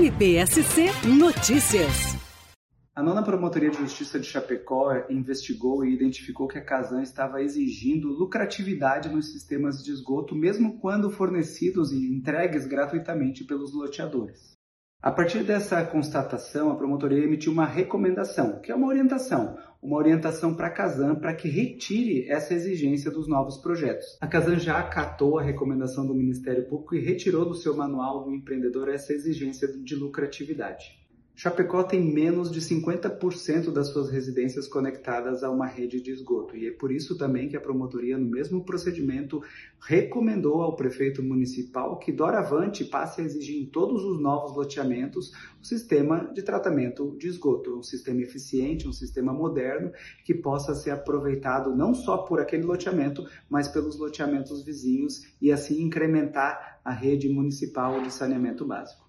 NPSC Notícias. A nona Promotoria de Justiça de Chapecó investigou e identificou que a Casan estava exigindo lucratividade nos sistemas de esgoto, mesmo quando fornecidos e entregues gratuitamente pelos loteadores. A partir dessa constatação, a promotoria emitiu uma recomendação, que é uma orientação, uma orientação para a Casan para que retire essa exigência dos novos projetos. A Casan já acatou a recomendação do Ministério Público e retirou do seu manual do empreendedor essa exigência de lucratividade. Chapecó tem menos de 50% das suas residências conectadas a uma rede de esgoto, e é por isso também que a promotoria, no mesmo procedimento, recomendou ao prefeito municipal que doravante passe a exigir em todos os novos loteamentos o sistema de tratamento de esgoto, um sistema eficiente, um sistema moderno que possa ser aproveitado não só por aquele loteamento, mas pelos loteamentos vizinhos e assim incrementar a rede municipal de saneamento básico.